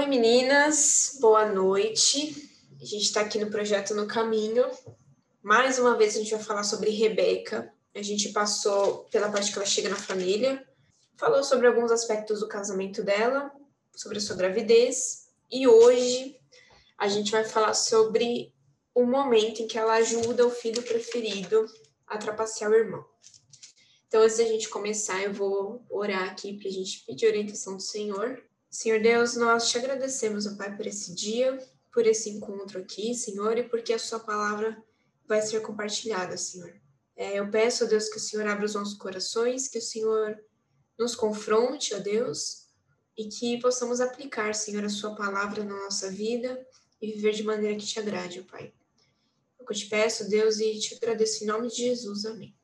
Oi meninas, boa noite. A gente está aqui no projeto No Caminho. Mais uma vez a gente vai falar sobre Rebeca. A gente passou pela parte que ela chega na família, falou sobre alguns aspectos do casamento dela, sobre a sua gravidez, e hoje a gente vai falar sobre o momento em que ela ajuda o filho preferido a trapacear o irmão. Então, antes da gente começar, eu vou orar aqui para a gente pedir orientação do Senhor. Senhor Deus, nós te agradecemos, ó Pai, por esse dia, por esse encontro aqui, Senhor, e porque a Sua palavra vai ser compartilhada, Senhor. É, eu peço, ó Deus, que o Senhor abra os nossos corações, que o Senhor nos confronte, ó Deus, e que possamos aplicar, Senhor, a Sua palavra na nossa vida e viver de maneira que te agrade, ó Pai. É eu te peço, Deus, e te agradeço em nome de Jesus. Amém.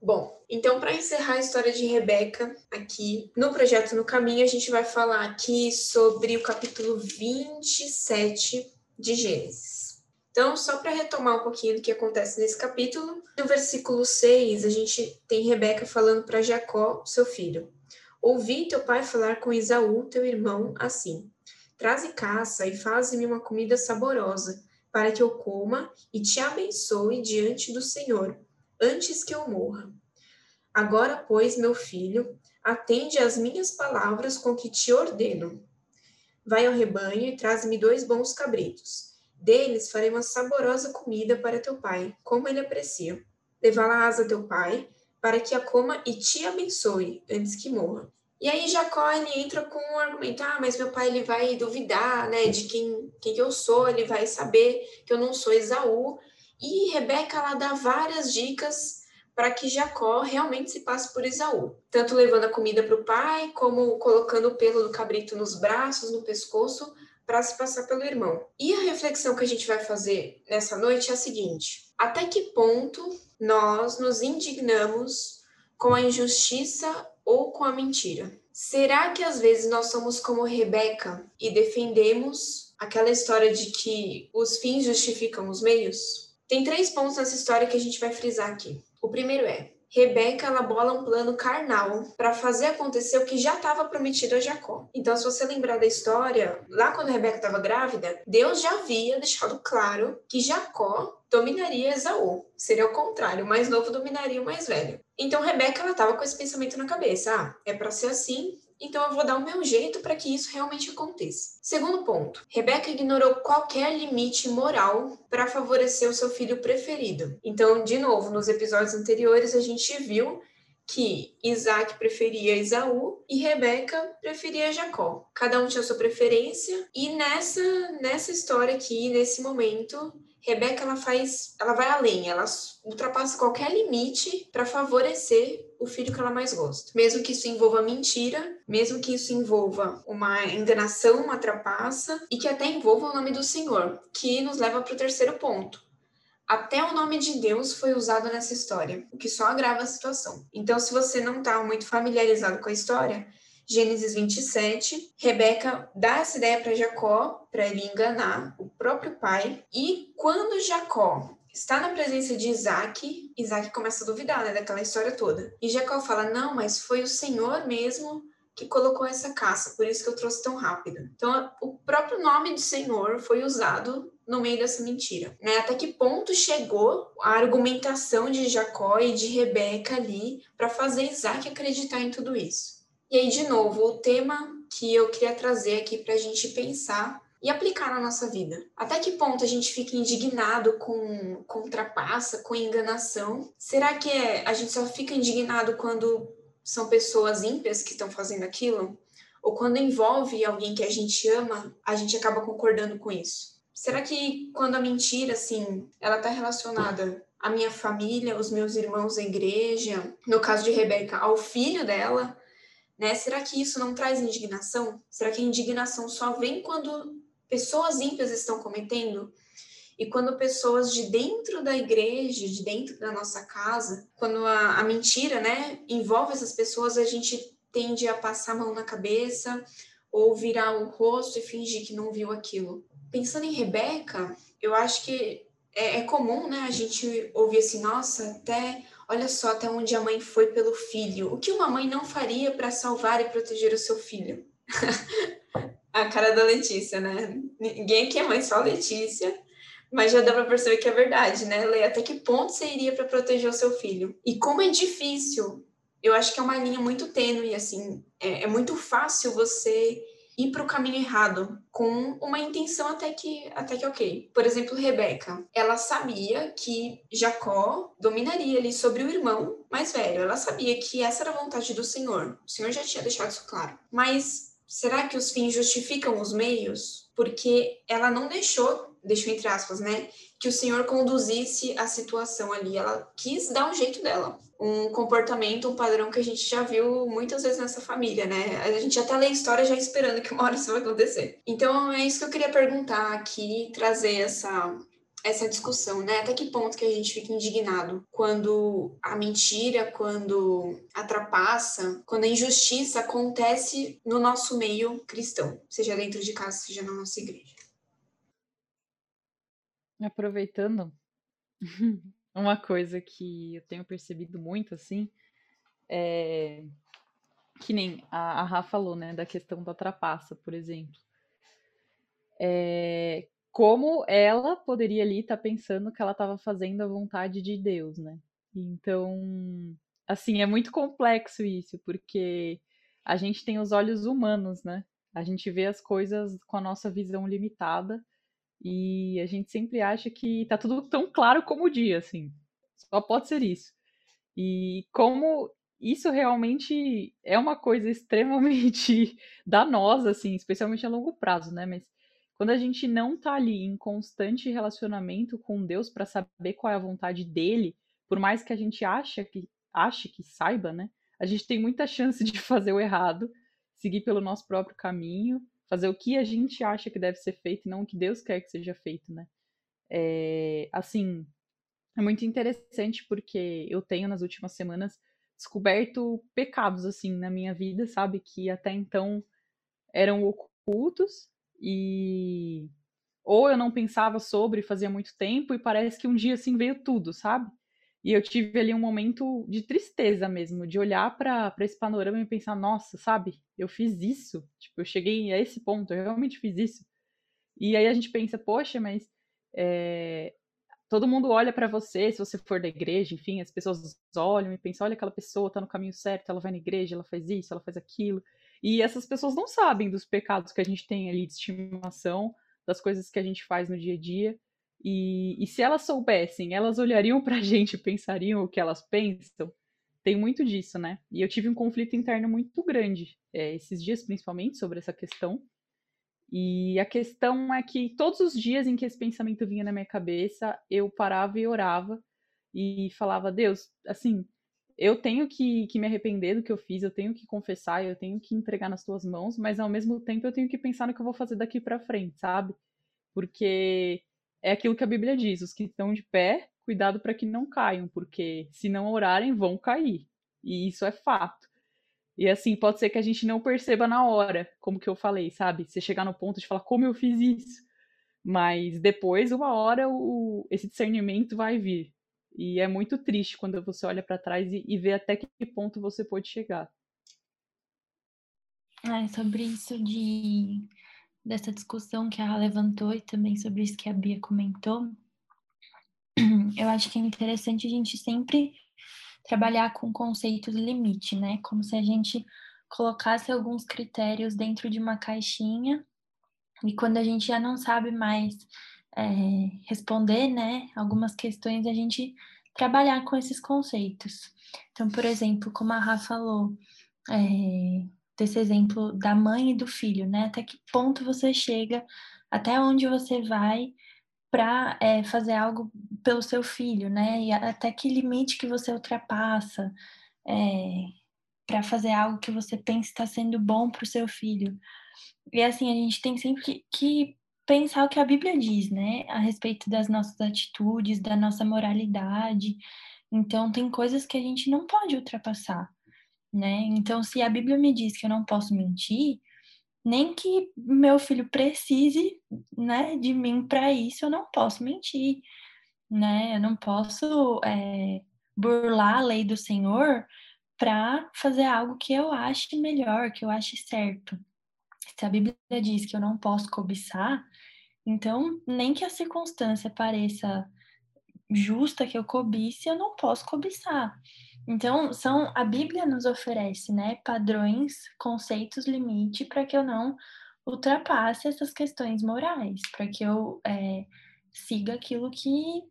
Bom, então para encerrar a história de Rebeca aqui no projeto No Caminho, a gente vai falar aqui sobre o capítulo 27 de Gênesis. Então, só para retomar um pouquinho do que acontece nesse capítulo, no versículo 6, a gente tem Rebeca falando para Jacó, seu filho: Ouvi teu pai falar com Isaú, teu irmão, assim: Traze caça e faze-me uma comida saborosa, para que eu coma e te abençoe diante do Senhor antes que eu morra. Agora, pois, meu filho, atende às minhas palavras com que te ordeno. Vai ao rebanho e traz-me dois bons cabritos. Deles farei uma saborosa comida para teu pai, como ele aprecia. Levá-la-ás a teu pai, para que a coma e te abençoe, antes que morra. E aí Jacó ele entra com um argumento, ah, mas meu pai ele vai duvidar, né, de quem, quem eu sou, ele vai saber que eu não sou Esaú, e Rebeca ela dá várias dicas para que Jacó realmente se passe por Esaú, tanto levando a comida para o pai, como colocando o pelo do cabrito nos braços, no pescoço, para se passar pelo irmão. E a reflexão que a gente vai fazer nessa noite é a seguinte: até que ponto nós nos indignamos com a injustiça ou com a mentira? Será que às vezes nós somos como Rebeca e defendemos aquela história de que os fins justificam os meios? Tem três pontos nessa história que a gente vai frisar aqui. O primeiro é: Rebeca ela bola um plano carnal para fazer acontecer o que já estava prometido a Jacó. Então, se você lembrar da história, lá quando Rebeca estava grávida, Deus já havia deixado claro que Jacó dominaria Esaú. Seria o contrário, o mais novo dominaria o mais velho. Então, Rebeca ela estava com esse pensamento na cabeça: ah, é para ser assim, então eu vou dar o meu jeito para que isso realmente aconteça. Segundo ponto, Rebeca ignorou qualquer limite moral para favorecer o seu filho preferido. Então, de novo, nos episódios anteriores a gente viu que Isaac preferia Esaú e Rebeca preferia Jacó. Cada um tinha sua preferência e nessa nessa história aqui, nesse momento, Rebeca ela faz, ela vai além, ela ultrapassa qualquer limite para favorecer o filho que ela mais gosta. Mesmo que isso envolva mentira, mesmo que isso envolva uma enganação, uma trapaça e que até envolva o nome do Senhor, que nos leva para o terceiro ponto. Até o nome de Deus foi usado nessa história, o que só agrava a situação. Então, se você não está muito familiarizado com a história, Gênesis 27, Rebeca dá essa ideia para Jacó, para ele enganar o próprio pai. E quando Jacó está na presença de Isaac, Isaac começa a duvidar né, daquela história toda. E Jacó fala: Não, mas foi o Senhor mesmo que colocou essa caça, por isso que eu trouxe tão rápido. Então, o próprio nome de Senhor foi usado no meio dessa mentira. Né? Até que ponto chegou a argumentação de Jacó e de Rebeca ali para fazer Isaac acreditar em tudo isso? E aí, de novo, o tema que eu queria trazer aqui para a gente pensar e aplicar na nossa vida. Até que ponto a gente fica indignado com, trapaça, com enganação? Será que é, a gente só fica indignado quando são pessoas ímpias que estão fazendo aquilo? Ou quando envolve alguém que a gente ama, a gente acaba concordando com isso? Será que quando a mentira, assim, ela está relacionada à minha família, aos meus irmãos da igreja, no caso de Rebeca, ao filho dela, né? Será que isso não traz indignação? Será que a indignação só vem quando pessoas ímpias estão cometendo? E quando pessoas de dentro da igreja, de dentro da nossa casa, quando a, a mentira, né, envolve essas pessoas, a gente tende a passar a mão na cabeça ou virar o rosto e fingir que não viu aquilo. Pensando em Rebeca, eu acho que é, é comum, né, a gente ouvir assim, nossa, até Olha só até onde a mãe foi pelo filho. O que uma mãe não faria para salvar e proteger o seu filho? A cara da Letícia, né? Ninguém aqui é mãe, só a Letícia. Mas já dá para perceber que é verdade, né, Lê? Até que ponto você iria para proteger o seu filho? E como é difícil. Eu acho que é uma linha muito tênue, assim. É, é muito fácil você ir para o caminho errado com uma intenção até que até que ok. Por exemplo, Rebeca, ela sabia que Jacó dominaria ali sobre o irmão mais velho. Ela sabia que essa era a vontade do Senhor. O Senhor já tinha deixado isso claro. Mas será que os fins justificam os meios? Porque ela não deixou deixou entre aspas, né, que o Senhor conduzisse a situação ali. Ela quis dar um jeito dela, um comportamento, um padrão que a gente já viu muitas vezes nessa família, né? A gente até lê história já esperando que uma hora isso vai acontecer. Então é isso que eu queria perguntar aqui, trazer essa essa discussão, né? Até que ponto que a gente fica indignado quando a mentira, quando a trapaça, quando a injustiça acontece no nosso meio cristão, seja dentro de casa, seja na nossa igreja. Aproveitando, uma coisa que eu tenho percebido muito, assim, é que nem a, a Rafa falou, né, da questão da trapaça, por exemplo. É, como ela poderia ali estar tá pensando que ela estava fazendo a vontade de Deus, né? Então, assim, é muito complexo isso, porque a gente tem os olhos humanos, né? A gente vê as coisas com a nossa visão limitada e a gente sempre acha que tá tudo tão claro como o dia, assim. Só pode ser isso. E como isso realmente é uma coisa extremamente danosa, assim, especialmente a longo prazo, né? Mas quando a gente não tá ali em constante relacionamento com Deus para saber qual é a vontade dele, por mais que a gente ache que, ache que saiba, né? A gente tem muita chance de fazer o errado, seguir pelo nosso próprio caminho fazer o que a gente acha que deve ser feito e não o que Deus quer que seja feito, né? É, assim, é muito interessante porque eu tenho nas últimas semanas descoberto pecados assim na minha vida, sabe, que até então eram ocultos e ou eu não pensava sobre fazia muito tempo e parece que um dia assim veio tudo, sabe? E eu tive ali um momento de tristeza mesmo, de olhar para esse panorama e pensar, nossa, sabe? Eu fiz isso. Tipo, eu cheguei a esse ponto, eu realmente fiz isso. E aí a gente pensa, poxa, mas é, todo mundo olha para você, se você for da igreja, enfim, as pessoas olham e pensam, olha aquela pessoa, tá no caminho certo, ela vai na igreja, ela faz isso, ela faz aquilo. E essas pessoas não sabem dos pecados que a gente tem ali de estimação, das coisas que a gente faz no dia a dia. E, e se elas soubessem, elas olhariam pra gente e pensariam o que elas pensam? Tem muito disso, né? E eu tive um conflito interno muito grande, é, esses dias principalmente, sobre essa questão. E a questão é que todos os dias em que esse pensamento vinha na minha cabeça, eu parava e orava e falava: Deus, assim, eu tenho que, que me arrepender do que eu fiz, eu tenho que confessar, eu tenho que entregar nas tuas mãos, mas ao mesmo tempo eu tenho que pensar no que eu vou fazer daqui para frente, sabe? Porque é aquilo que a Bíblia diz: os que estão de pé, cuidado para que não caiam, porque se não orarem, vão cair. E isso é fato. E assim, pode ser que a gente não perceba na hora, como que eu falei, sabe? Você chegar no ponto de falar como eu fiz isso. Mas depois, uma hora, o, esse discernimento vai vir. E é muito triste quando você olha para trás e, e vê até que ponto você pode chegar. É, sobre isso de dessa discussão que a levantou e também sobre isso que a Bia comentou, eu acho que é interessante a gente sempre trabalhar com o conceito de limite, né? Como se a gente colocasse alguns critérios dentro de uma caixinha e quando a gente já não sabe mais é, responder, né, algumas questões, a gente trabalhar com esses conceitos. Então, por exemplo, como a Rafa falou, é, desse exemplo da mãe e do filho, né? Até que ponto você chega, até onde você vai para é, fazer algo pelo seu filho, né? E até que limite que você ultrapassa é, para fazer algo que você pensa está sendo bom para o seu filho. E assim, a gente tem sempre que, que pensar o que a Bíblia diz, né? A respeito das nossas atitudes, da nossa moralidade. Então, tem coisas que a gente não pode ultrapassar né? Então, se a Bíblia me diz que eu não posso mentir, nem que meu filho precise, né, de mim para isso, eu não posso mentir, né? Eu não posso é, burlar a lei do Senhor para fazer algo que eu ache melhor, que eu ache certo. se a Bíblia diz que eu não posso cobiçar, então nem que a circunstância pareça justa que eu cobice, eu não posso cobiçar. Então, são a Bíblia nos oferece, né, padrões, conceitos, limite para que eu não ultrapasse essas questões morais, para que eu é, siga aquilo que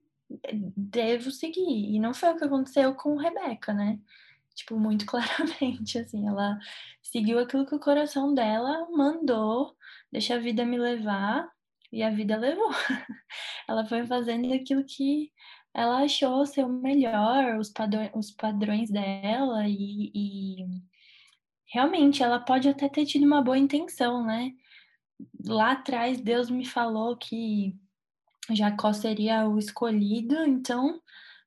devo seguir. E não foi o que aconteceu com Rebeca, né? Tipo, muito claramente, assim, ela seguiu aquilo que o coração dela mandou, deixa a vida me levar, e a vida levou. ela foi fazendo aquilo que ela achou ser o melhor, os, padrões, os padrões dela, e, e realmente ela pode até ter tido uma boa intenção, né? Lá atrás Deus me falou que Jacó seria o escolhido, então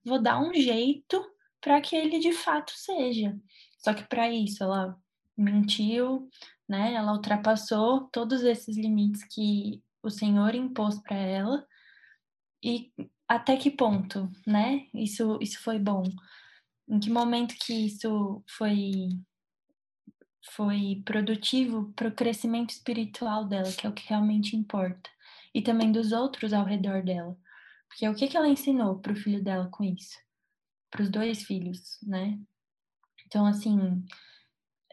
vou dar um jeito para que ele de fato seja. Só que para isso ela mentiu, né? Ela ultrapassou todos esses limites que o Senhor impôs para ela. E até que ponto, né? Isso, isso foi bom. Em que momento que isso foi foi produtivo para o crescimento espiritual dela, que é o que realmente importa, e também dos outros ao redor dela. Porque o que, que ela ensinou para o filho dela com isso? Para os dois filhos, né? Então, assim,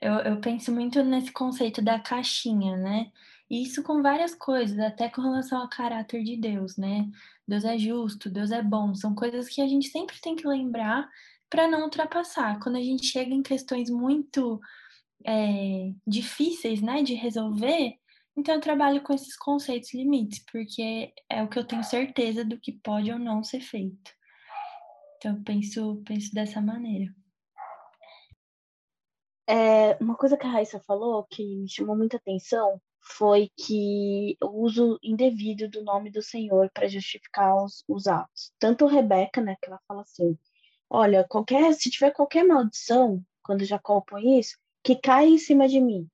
eu, eu penso muito nesse conceito da caixinha, né? Isso com várias coisas, até com relação ao caráter de Deus, né? Deus é justo, Deus é bom, são coisas que a gente sempre tem que lembrar para não ultrapassar. Quando a gente chega em questões muito é, difíceis, né, de resolver, então eu trabalho com esses conceitos limites, porque é o que eu tenho certeza do que pode ou não ser feito. Então eu penso, penso dessa maneira. É, uma coisa que a Raíssa falou que me chamou muita atenção foi que o uso indevido do nome do Senhor para justificar os, os atos. Tanto Rebeca, né, que ela fala assim, olha, qualquer, se tiver qualquer maldição, quando Jacó põe isso, que cai em cima de mim,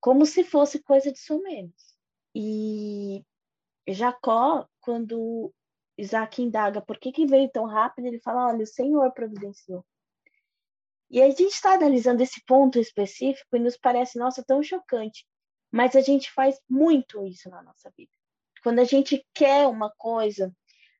como se fosse coisa de menos. E Jacó, quando Isaac indaga por que, que veio tão rápido, ele fala, olha, o Senhor providenciou. E a gente está analisando esse ponto específico e nos parece, nossa, tão chocante. Mas a gente faz muito isso na nossa vida. Quando a gente quer uma coisa,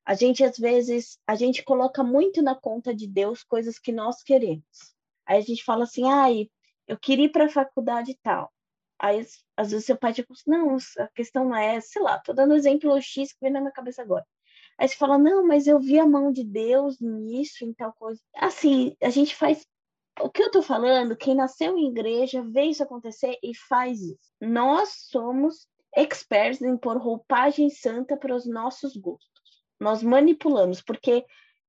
a gente às vezes, a gente coloca muito na conta de Deus coisas que nós queremos. Aí a gente fala assim, ai, eu queria ir para a faculdade tal. Aí, às vezes, seu pai diz, assim, não, a questão não é, sei lá, tô dando exemplo X que vem na minha cabeça agora. Aí você fala, não, mas eu vi a mão de Deus nisso, em tal coisa. Assim, a gente faz o que eu estou falando, quem nasceu em igreja vê isso acontecer e faz isso. Nós somos experts em pôr roupagem santa para os nossos gostos. Nós manipulamos, porque,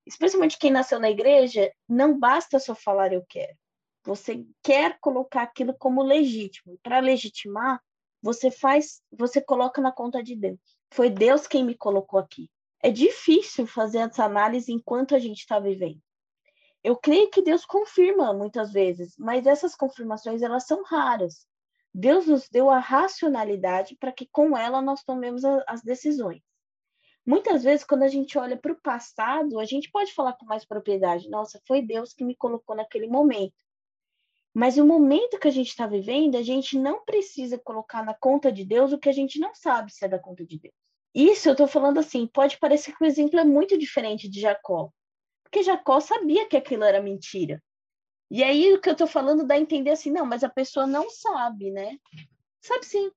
especialmente quem nasceu na igreja, não basta só falar eu quero. Você quer colocar aquilo como legítimo. Para legitimar, você faz, você coloca na conta de Deus. Foi Deus quem me colocou aqui. É difícil fazer essa análise enquanto a gente está vivendo. Eu creio que Deus confirma muitas vezes, mas essas confirmações elas são raras. Deus nos deu a racionalidade para que com ela nós tomemos a, as decisões. Muitas vezes, quando a gente olha para o passado, a gente pode falar com mais propriedade: nossa, foi Deus que me colocou naquele momento. Mas o momento que a gente está vivendo, a gente não precisa colocar na conta de Deus o que a gente não sabe se é da conta de Deus. Isso eu estou falando assim, pode parecer que o exemplo é muito diferente de Jacó, porque Jacó sabia que aquilo era mentira. E aí o que eu estou falando dá a entender assim, não, mas a pessoa não sabe, né? Sabe sim.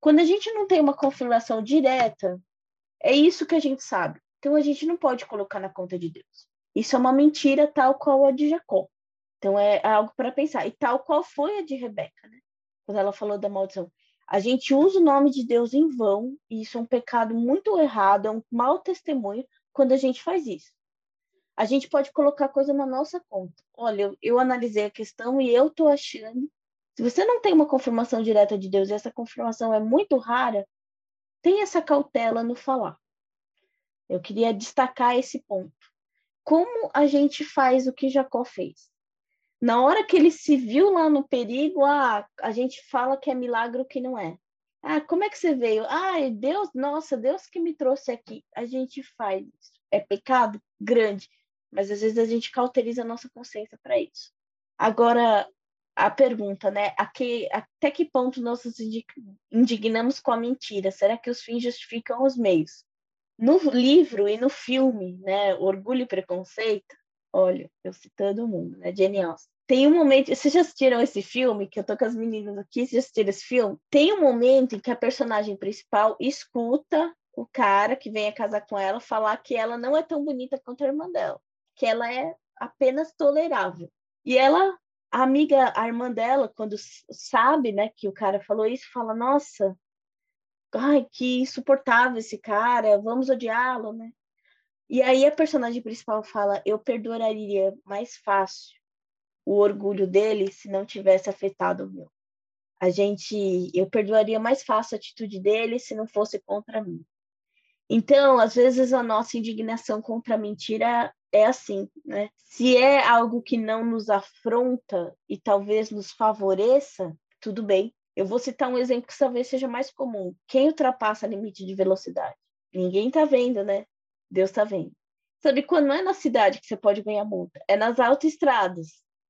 Quando a gente não tem uma confirmação direta, é isso que a gente sabe. Então a gente não pode colocar na conta de Deus. Isso é uma mentira tal qual a de Jacó. Então é algo para pensar. E tal qual foi a de Rebeca, né? Quando ela falou da maldição. A gente usa o nome de Deus em vão, e isso é um pecado muito errado, é um mau testemunho quando a gente faz isso a gente pode colocar coisa na nossa conta. Olha, eu, eu analisei a questão e eu estou achando. Se você não tem uma confirmação direta de Deus e essa confirmação é muito rara, tenha essa cautela no falar. Eu queria destacar esse ponto. Como a gente faz o que Jacó fez? Na hora que ele se viu lá no perigo, ah, a gente fala que é milagre o que não é. Ah, como é que você veio? Ah, Deus, nossa, Deus que me trouxe aqui. A gente faz isso. É pecado grande mas às vezes a gente cauteriza a nossa consciência para isso. Agora, a pergunta, né? A que, até que ponto nós nos indignamos com a mentira? Será que os fins justificam os meios? No livro e no filme, né? Orgulho e Preconceito, olha, eu citando o mundo, né? Genial. Tem um momento, vocês já assistiram esse filme, que eu tô com as meninas aqui, vocês já assistiram esse filme? Tem um momento em que a personagem principal escuta o cara que vem a casar com ela falar que ela não é tão bonita quanto a irmã dela, que ela é apenas tolerável. E ela, a amiga, a irmã dela, quando sabe, né, que o cara falou isso, fala: "Nossa, ai, que insuportável esse cara, vamos odiá-lo, né?" E aí a personagem principal fala: "Eu perdoaria mais fácil o orgulho dele se não tivesse afetado o meu. A gente, eu perdoaria mais fácil a atitude dele se não fosse contra mim. Então, às vezes a nossa indignação contra a mentira é assim, né? Se é algo que não nos afronta e talvez nos favoreça, tudo bem. Eu vou citar um exemplo que talvez seja mais comum. Quem ultrapassa limite de velocidade? Ninguém tá vendo, né? Deus tá vendo. Sabe, quando não é na cidade que você pode ganhar multa, é nas autoestradas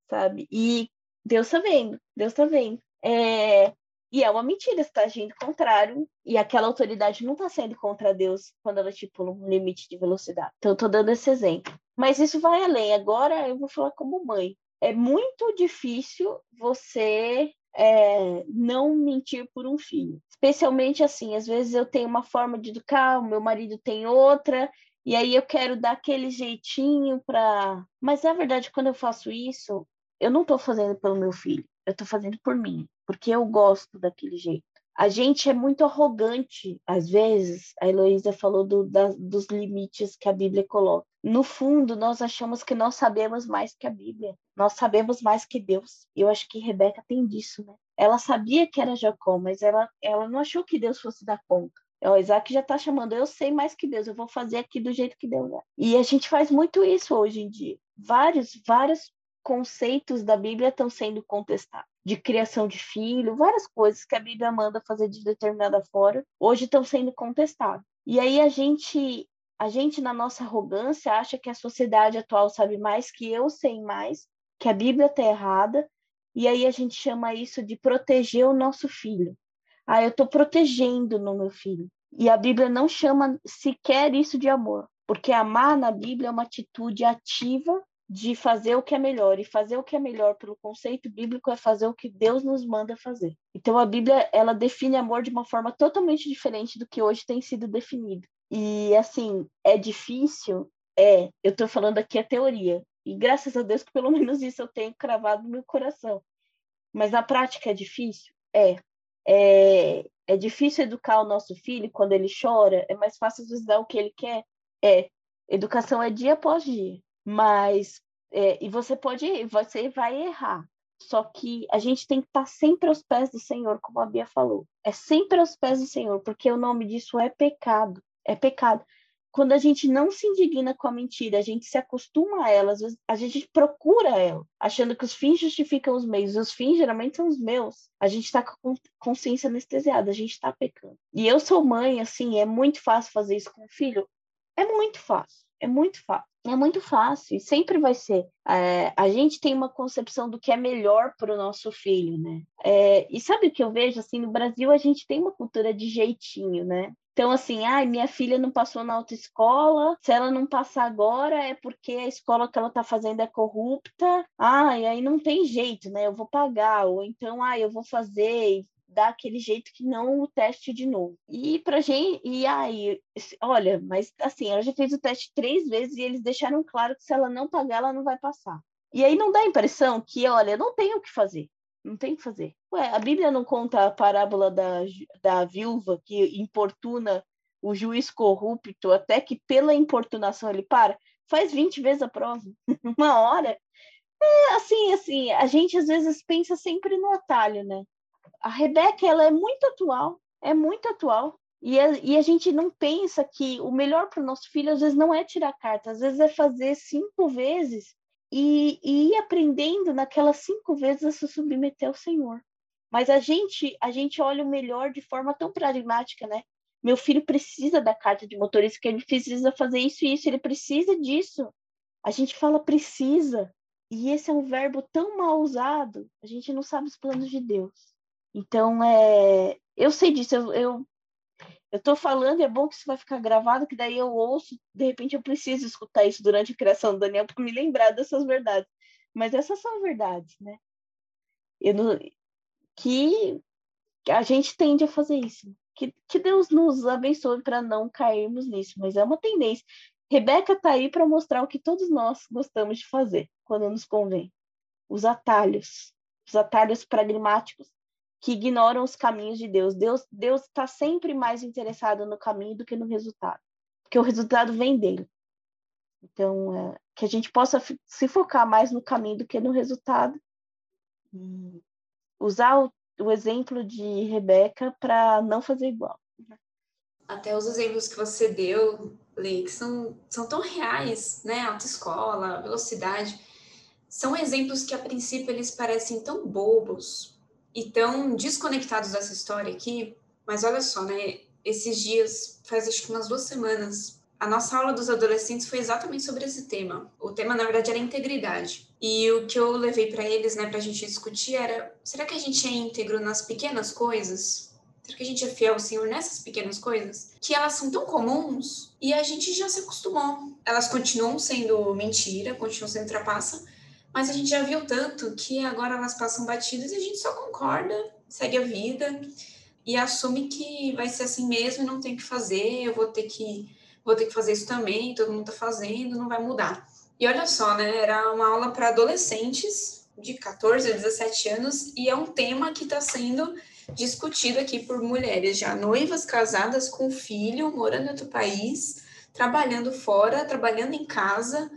sabe? E Deus tá vendo, Deus tá vendo. É... E é uma mentira, você tá agindo contrário, e aquela autoridade não tá sendo contra Deus quando ela estipula um limite de velocidade. Então, eu tô dando esse exemplo. Mas isso vai além. Agora eu vou falar como mãe. É muito difícil você é, não mentir por um filho. Especialmente assim, às vezes eu tenho uma forma de educar, o meu marido tem outra, e aí eu quero dar aquele jeitinho para. Mas na verdade, quando eu faço isso, eu não estou fazendo pelo meu filho, eu estou fazendo por mim, porque eu gosto daquele jeito. A gente é muito arrogante, às vezes, a Heloísa falou do, da, dos limites que a Bíblia coloca. No fundo, nós achamos que nós sabemos mais que a Bíblia, nós sabemos mais que Deus. Eu acho que Rebeca tem disso, né? Ela sabia que era Jacó, mas ela, ela não achou que Deus fosse dar conta. O Isaac já está chamando, eu sei mais que Deus, eu vou fazer aqui do jeito que Deus é. E a gente faz muito isso hoje em dia. Vários, vários conceitos da Bíblia estão sendo contestados, de criação de filho, várias coisas que a Bíblia manda fazer de determinada forma, hoje estão sendo contestados. E aí a gente, a gente na nossa arrogância acha que a sociedade atual sabe mais, que eu sei mais, que a Bíblia está errada, e aí a gente chama isso de proteger o nosso filho. Ah, eu estou protegendo no meu filho. E a Bíblia não chama sequer isso de amor, porque amar na Bíblia é uma atitude ativa de fazer o que é melhor. E fazer o que é melhor pelo conceito bíblico é fazer o que Deus nos manda fazer. Então a Bíblia, ela define amor de uma forma totalmente diferente do que hoje tem sido definido. E assim, é difícil, é, eu estou falando aqui a teoria. E graças a Deus que pelo menos isso eu tenho cravado no meu coração. Mas na prática é difícil? É. É, é difícil educar o nosso filho quando ele chora, é mais fácil às vezes dar o que ele quer. É, educação é dia após dia. Mas, é, e você pode, você vai errar. Só que a gente tem que estar sempre aos pés do Senhor, como a Bia falou. É sempre aos pés do Senhor, porque o nome disso é pecado. É pecado. Quando a gente não se indigna com a mentira, a gente se acostuma a ela, a gente procura ela, achando que os fins justificam os meios. Os fins geralmente são os meus. A gente está com consciência anestesiada, a gente está pecando. E eu sou mãe, assim, é muito fácil fazer isso com o filho? É muito fácil, é muito fácil. É muito fácil, e sempre vai ser. É, a gente tem uma concepção do que é melhor para o nosso filho, né? É, e sabe o que eu vejo? Assim, no Brasil a gente tem uma cultura de jeitinho, né? Então, assim, ai, minha filha não passou na autoescola, se ela não passar agora é porque a escola que ela está fazendo é corrupta, ai, aí não tem jeito, né? Eu vou pagar, ou então, ai, eu vou fazer, dar aquele jeito que não o teste de novo. E pra gente, e aí, olha, mas assim, ela já fez o teste três vezes e eles deixaram claro que se ela não pagar, ela não vai passar. E aí não dá a impressão que, olha, não tem o que fazer. Não tem o que fazer. Ué, a Bíblia não conta a parábola da, da viúva que importuna o juiz corrupto até que pela importunação ele para? Faz 20 vezes a prova. Uma hora. É, assim, assim, a gente às vezes pensa sempre no atalho, né? A Rebeca ela é muito atual, é muito atual. E a, e a gente não pensa que o melhor para o nosso filho às vezes não é tirar carta, às vezes é fazer cinco vezes e, e ir aprendendo naquelas cinco vezes a se submeter ao Senhor. Mas a gente a gente olha o melhor de forma tão pragmática, né? Meu filho precisa da carta de motorista, que ele precisa fazer isso e isso, ele precisa disso. A gente fala precisa. E esse é um verbo tão mal usado, a gente não sabe os planos de Deus. Então, é, eu sei disso, eu, eu, eu tô falando, é bom que isso vai ficar gravado, que daí eu ouço, de repente eu preciso escutar isso durante a criação do Daniel para me lembrar dessas verdades. Mas essas são verdades, né? Eu não, que a gente tende a fazer isso. Que, que Deus nos abençoe para não cairmos nisso, mas é uma tendência. Rebeca está aí para mostrar o que todos nós gostamos de fazer quando nos convém. Os atalhos, os atalhos pragmáticos que ignoram os caminhos de Deus. Deus Deus está sempre mais interessado no caminho do que no resultado, porque o resultado vem dele. Então, é, que a gente possa se focar mais no caminho do que no resultado. Usar o, o exemplo de Rebeca para não fazer igual. Até os exemplos que você deu Lê, que são, são tão reais, né? Autoescola, velocidade, são exemplos que a princípio eles parecem tão bobos e tão desconectados dessa história aqui, mas olha só, né? Esses dias, faz acho que umas duas semanas, a nossa aula dos adolescentes foi exatamente sobre esse tema. O tema, na verdade, era integridade. E o que eu levei para eles, né, para a gente discutir era: será que a gente é íntegro nas pequenas coisas? Será que a gente é fiel ao Senhor nessas pequenas coisas? Que elas são tão comuns e a gente já se acostumou. Elas continuam sendo mentira, continuam sendo trapaça, mas a gente já viu tanto que agora elas passam batidas e a gente só concorda, segue a vida e assume que vai ser assim mesmo e não tem que fazer, eu vou ter que vou ter que fazer isso também, todo mundo tá fazendo, não vai mudar. E olha só, né, era uma aula para adolescentes de 14 a 17 anos e é um tema que está sendo discutido aqui por mulheres já noivas, casadas, com filho, morando em outro país, trabalhando fora, trabalhando em casa.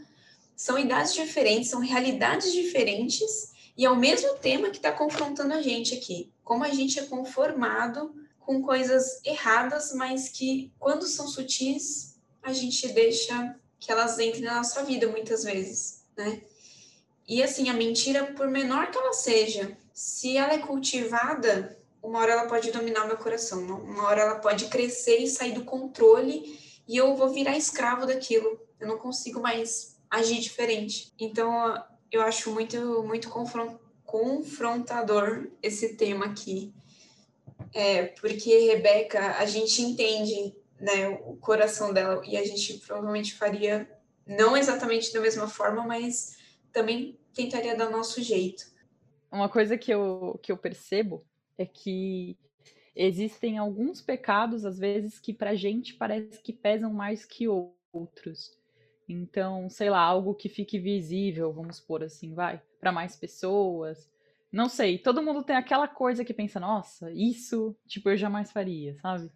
São idades diferentes, são realidades diferentes, e é o mesmo tema que está confrontando a gente aqui. Como a gente é conformado com coisas erradas, mas que, quando são sutis, a gente deixa que elas entrem na nossa vida muitas vezes, né? E assim, a mentira, por menor que ela seja, se ela é cultivada uma hora ela pode dominar meu coração, uma hora ela pode crescer e sair do controle e eu vou virar escravo daquilo. Eu não consigo mais agir diferente. Então, eu acho muito, muito confrontador esse tema aqui. É, porque Rebeca, a gente entende né, o coração dela e a gente provavelmente faria não exatamente da mesma forma, mas também tentaria dar nosso jeito. Uma coisa que eu, que eu percebo é que existem alguns pecados, às vezes, que pra gente parece que pesam mais que outros. Então, sei lá, algo que fique visível, vamos pôr assim, vai, para mais pessoas. Não sei, todo mundo tem aquela coisa que pensa, nossa, isso, tipo, eu jamais faria, sabe?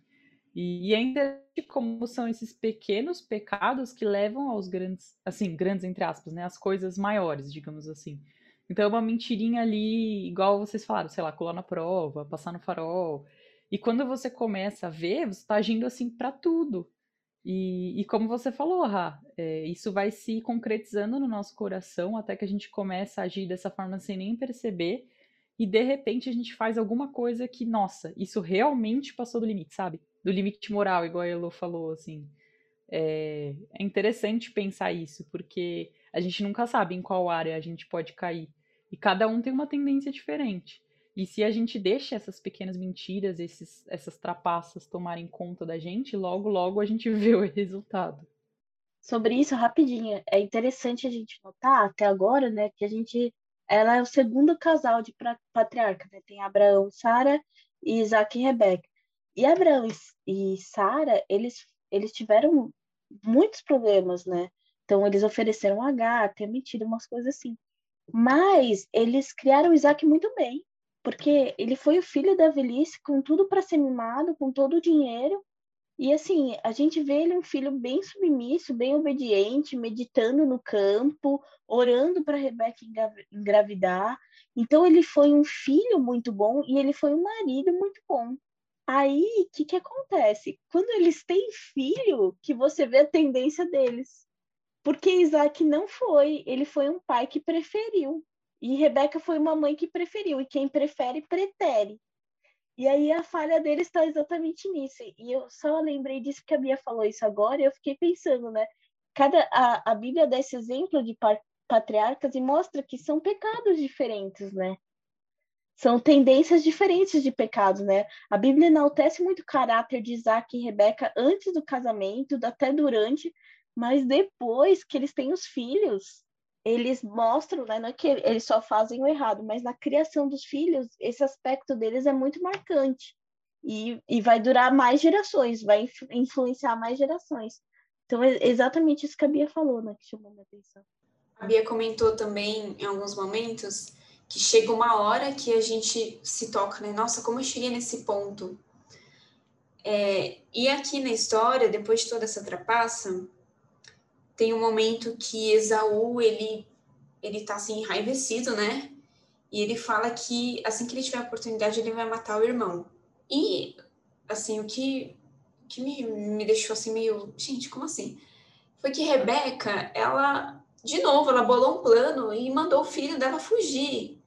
E, e ainda como são esses pequenos pecados que levam aos grandes, assim, grandes entre aspas, né, as coisas maiores, digamos assim. Então é uma mentirinha ali, igual vocês falaram, sei lá, colar na prova, passar no farol. E quando você começa a ver, você está agindo assim para tudo. E, e, como você falou, Rá, é, isso vai se concretizando no nosso coração até que a gente começa a agir dessa forma sem nem perceber. E de repente a gente faz alguma coisa que, nossa, isso realmente passou do limite, sabe? Do limite moral, igual a Elo falou, assim. É, é interessante pensar isso, porque a gente nunca sabe em qual área a gente pode cair. E cada um tem uma tendência diferente. E se a gente deixa essas pequenas mentiras, esses, essas trapaças tomarem conta da gente, logo, logo a gente vê o resultado. Sobre isso, rapidinho, é interessante a gente notar até agora, né, que a gente, ela é o segundo casal de patriarca, né? Tem Abraão, Sara e Isaac e Rebeca. E Abraão e, Sara, eles, eles tiveram muitos problemas, né? Então, eles ofereceram H, ter mentido, umas coisas assim. Mas eles criaram Isaac muito bem, porque ele foi o filho da velhice, com tudo para ser mimado, com todo o dinheiro. E assim, a gente vê ele um filho bem submisso, bem obediente, meditando no campo, orando para Rebeca engravidar. Então ele foi um filho muito bom e ele foi um marido muito bom. Aí, o que, que acontece? Quando eles têm filho, que você vê a tendência deles. Porque Isaac não foi, ele foi um pai que preferiu. E Rebeca foi uma mãe que preferiu. E quem prefere, pretere. E aí a falha dele está exatamente nisso. E eu só lembrei disso que a Bia falou isso agora e eu fiquei pensando, né? Cada, a, a Bíblia dá esse exemplo de patriarcas e mostra que são pecados diferentes, né? São tendências diferentes de pecados, né? A Bíblia enaltece muito o caráter de Isaac e Rebeca antes do casamento, até durante, mas depois que eles têm os filhos, eles mostram, né? Não é que eles só fazem o errado, mas na criação dos filhos, esse aspecto deles é muito marcante. E, e vai durar mais gerações, vai influenciar mais gerações. Então, é exatamente isso que a Bia falou, né? Que chamou minha atenção. A Bia comentou também, em alguns momentos, que chega uma hora que a gente se toca, né? Nossa, como eu cheguei nesse ponto? É, e aqui na história, depois de toda essa trapaça, tem um momento que Esaú, ele, ele tá assim, enraivecido, né? E ele fala que assim que ele tiver a oportunidade, ele vai matar o irmão. E, assim, o que, que me, me deixou assim meio... Gente, como assim? Foi que Rebeca, ela de novo, ela bolou um plano e mandou o filho dela fugir.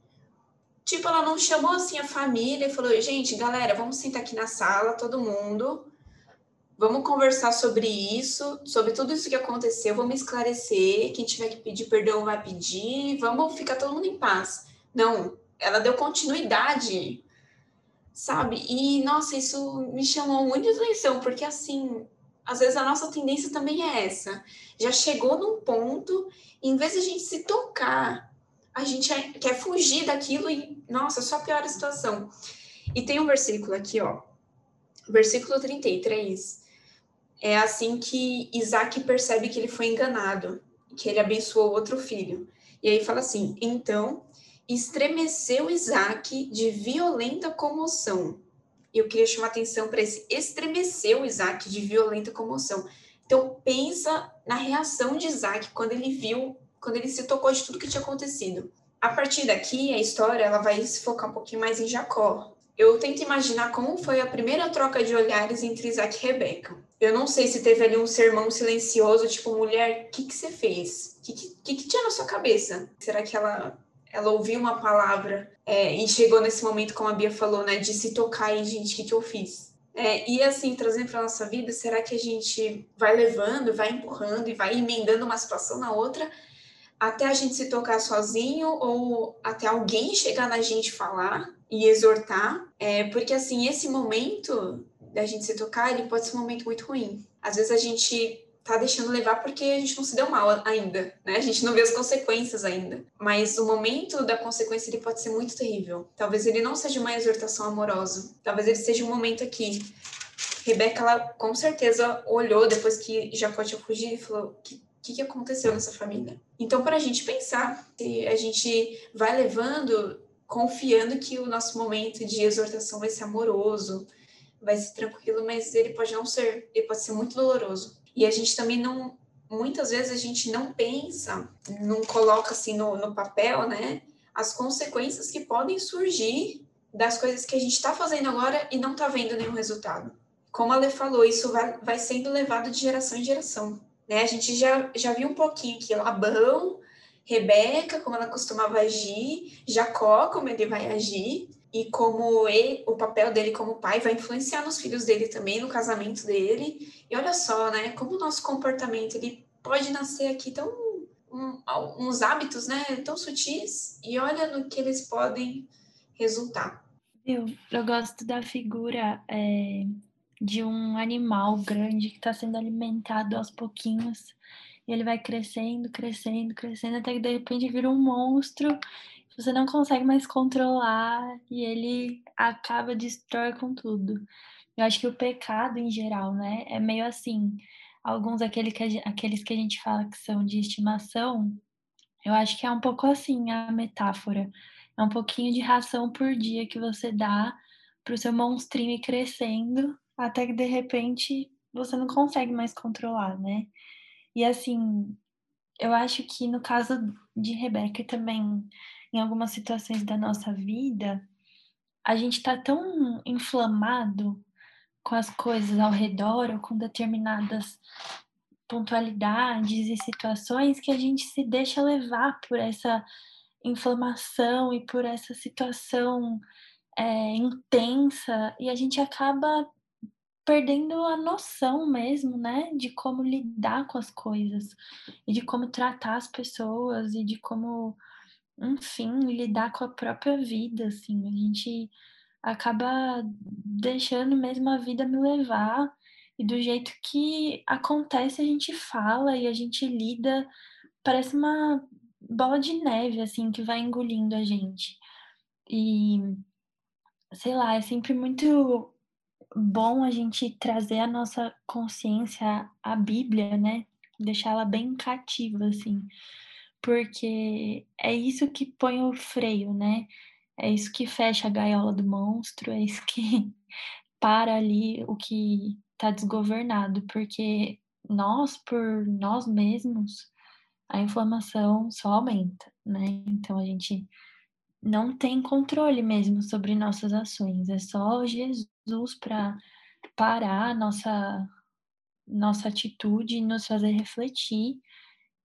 Tipo, ela não chamou assim a família e falou: gente, galera, vamos sentar aqui na sala, todo mundo, vamos conversar sobre isso, sobre tudo isso que aconteceu, vamos esclarecer. Quem tiver que pedir perdão vai pedir, vamos ficar todo mundo em paz. Não, ela deu continuidade, sabe? E, nossa, isso me chamou muita atenção, porque assim, às vezes a nossa tendência também é essa. Já chegou num ponto, em vez de a gente se tocar, a gente é, quer fugir daquilo e, nossa, só piora a situação. E tem um versículo aqui, ó. Versículo 33. É assim que Isaac percebe que ele foi enganado, que ele abençoou outro filho. E aí fala assim: então estremeceu Isaac de violenta comoção eu queria chamar atenção para esse estremeceu Isaac de violenta comoção. Então, pensa na reação de Isaac quando ele viu, quando ele se tocou de tudo que tinha acontecido. A partir daqui, a história ela vai se focar um pouquinho mais em Jacó. Eu tento imaginar como foi a primeira troca de olhares entre Isaac e Rebeca. Eu não sei se teve ali um sermão silencioso, tipo, mulher, o que, que você fez? O que, que, que tinha na sua cabeça? Será que ela ela ouviu uma palavra é, e chegou nesse momento, como a Bia falou, né, de se tocar e, gente, o que, que eu fiz? É, e assim, trazendo para nossa vida, será que a gente vai levando, vai empurrando e vai emendando uma situação na outra até a gente se tocar sozinho ou até alguém chegar na gente falar e exortar? É, porque assim, esse momento da gente se tocar, ele pode ser um momento muito ruim. Às vezes a gente tá deixando levar porque a gente não se deu mal ainda, né? A gente não vê as consequências ainda. Mas o momento da consequência ele pode ser muito terrível. Talvez ele não seja uma exortação amorosa. Talvez ele seja um momento aqui. Rebeca, ela com certeza olhou depois que Jacó tinha fugido e falou: o que, que, que aconteceu nessa família? Então, para a gente pensar, se a gente vai levando, confiando que o nosso momento de exortação vai ser amoroso, vai ser tranquilo, mas ele pode não ser, ele pode ser muito doloroso. E a gente também não, muitas vezes a gente não pensa, não coloca assim no, no papel, né, as consequências que podem surgir das coisas que a gente está fazendo agora e não está vendo nenhum resultado. Como a Lê falou, isso vai, vai sendo levado de geração em geração. Né? A gente já, já viu um pouquinho que Labão, Rebeca, como ela costumava agir, Jacó, como ele vai agir, e como ele, o papel dele como pai vai influenciar nos filhos dele também, no casamento dele. E olha só, né, como o nosso comportamento ele pode nascer aqui tão um, uns hábitos, né, tão sutis e olha no que eles podem resultar. Eu, eu gosto da figura é, de um animal grande que está sendo alimentado aos pouquinhos e ele vai crescendo, crescendo, crescendo até que de repente vira um monstro você não consegue mais controlar e ele acaba destrói com tudo. Eu acho que o pecado em geral, né, é meio assim. Alguns aquele que aqueles que a gente fala que são de estimação, eu acho que é um pouco assim a metáfora. É um pouquinho de ração por dia que você dá para o seu monstrinho ir crescendo, até que de repente você não consegue mais controlar, né? E assim, eu acho que no caso de Rebeca também em algumas situações da nossa vida, a gente está tão inflamado com as coisas ao redor ou com determinadas pontualidades e situações que a gente se deixa levar por essa inflamação e por essa situação é, intensa e a gente acaba perdendo a noção mesmo, né, de como lidar com as coisas e de como tratar as pessoas e de como, enfim, lidar com a própria vida, assim. A gente acaba deixando mesmo a vida me levar e do jeito que acontece a gente fala e a gente lida, parece uma bola de neve assim que vai engolindo a gente. E sei lá, é sempre muito bom a gente trazer a nossa consciência à Bíblia, né? Deixá-la bem cativa, assim, porque é isso que põe o freio, né? É isso que fecha a gaiola do monstro, é isso que para ali o que está desgovernado, porque nós, por nós mesmos, a inflamação só aumenta, né? Então a gente não tem controle mesmo sobre nossas ações, é só Jesus para parar nossa nossa atitude nos fazer refletir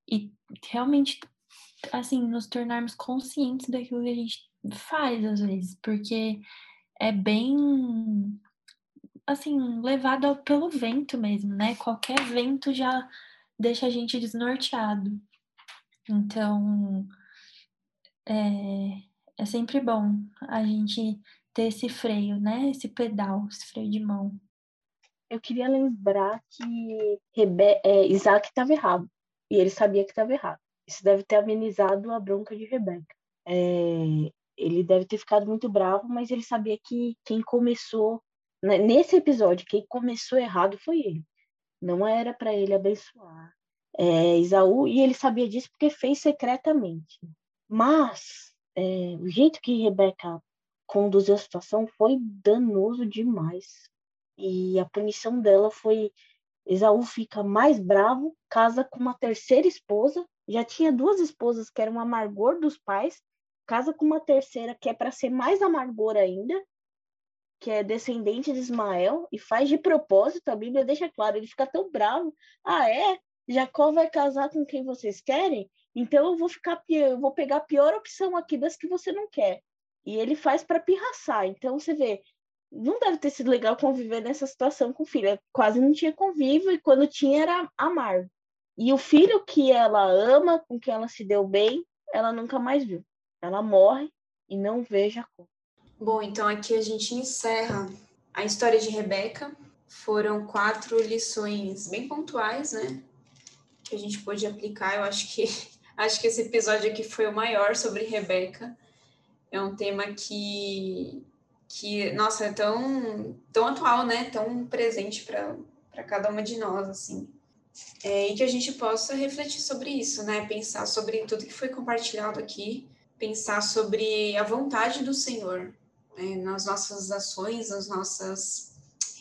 e realmente assim nos tornarmos conscientes daquilo que a gente faz às vezes, porque é bem assim levado pelo vento mesmo, né? Qualquer vento já deixa a gente desnorteado. Então, é, é sempre bom a gente ter esse freio, né? Esse pedal, esse freio de mão. Eu queria lembrar que Rebe é, Isaac estava errado. E ele sabia que estava errado. Isso deve ter amenizado a bronca de Rebeca. É, ele deve ter ficado muito bravo, mas ele sabia que quem começou, né, nesse episódio, quem começou errado foi ele. Não era para ele abençoar é, Isaú, e ele sabia disso porque fez secretamente. Mas é, o jeito que Rebeca conduziu a situação foi danoso demais. E a punição dela foi: Esaú fica mais bravo, casa com uma terceira esposa, já tinha duas esposas que eram amargor dos pais, casa com uma terceira que é para ser mais amargor ainda, que é descendente de Ismael, e faz de propósito, a Bíblia deixa claro, ele fica tão bravo. Ah, é? Jacó vai casar com quem vocês querem? Então eu vou ficar eu vou pegar a pior opção aqui das que você não quer. E ele faz para pirraçar. Então você vê, não deve ter sido legal conviver nessa situação com o filho. Quase não tinha convívio e quando tinha era amargo. E o filho que ela ama, com quem ela se deu bem, ela nunca mais viu. Ela morre e não vê Jacó. Bom, então aqui a gente encerra a história de Rebeca. Foram quatro lições bem pontuais, né? Que a gente pôde aplicar. Eu acho que Acho que esse episódio aqui foi o maior sobre Rebeca. É um tema que, que nossa, é tão, tão atual, né? Tão presente para cada uma de nós, assim. É, e que a gente possa refletir sobre isso, né? Pensar sobre tudo que foi compartilhado aqui, pensar sobre a vontade do Senhor né? nas nossas ações, nas nossas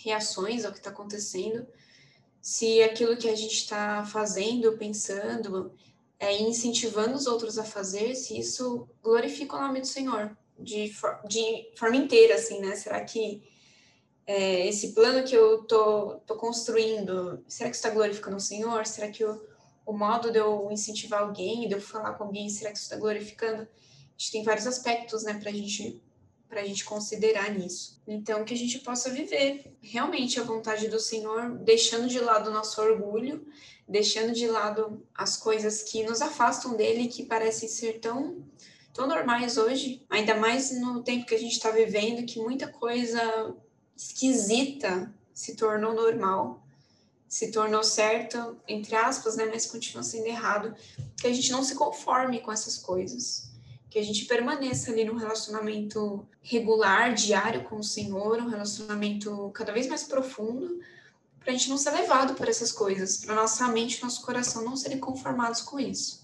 reações ao que está acontecendo. Se aquilo que a gente está fazendo, pensando, é, incentivando os outros a fazer, se isso glorifica o nome do Senhor de, de forma inteira, assim, né? Será que é, esse plano que eu tô, tô construindo, será que está glorificando o Senhor? Será que o, o modo de eu incentivar alguém, de eu falar com alguém, será que isso está glorificando? A gente tem vários aspectos, né, para gente para a gente considerar nisso. Então, que a gente possa viver realmente a vontade do Senhor, deixando de lado o nosso orgulho, deixando de lado as coisas que nos afastam dele, que parecem ser tão, tão normais hoje, ainda mais no tempo que a gente está vivendo, que muita coisa esquisita se tornou normal, se tornou certo, entre aspas, né, mas continua sendo errado, que a gente não se conforme com essas coisas, que a gente permaneça ali no relacionamento regular, diário com o Senhor, um relacionamento cada vez mais profundo, para a gente não ser levado por essas coisas, para nossa mente e nosso coração não serem conformados com isso.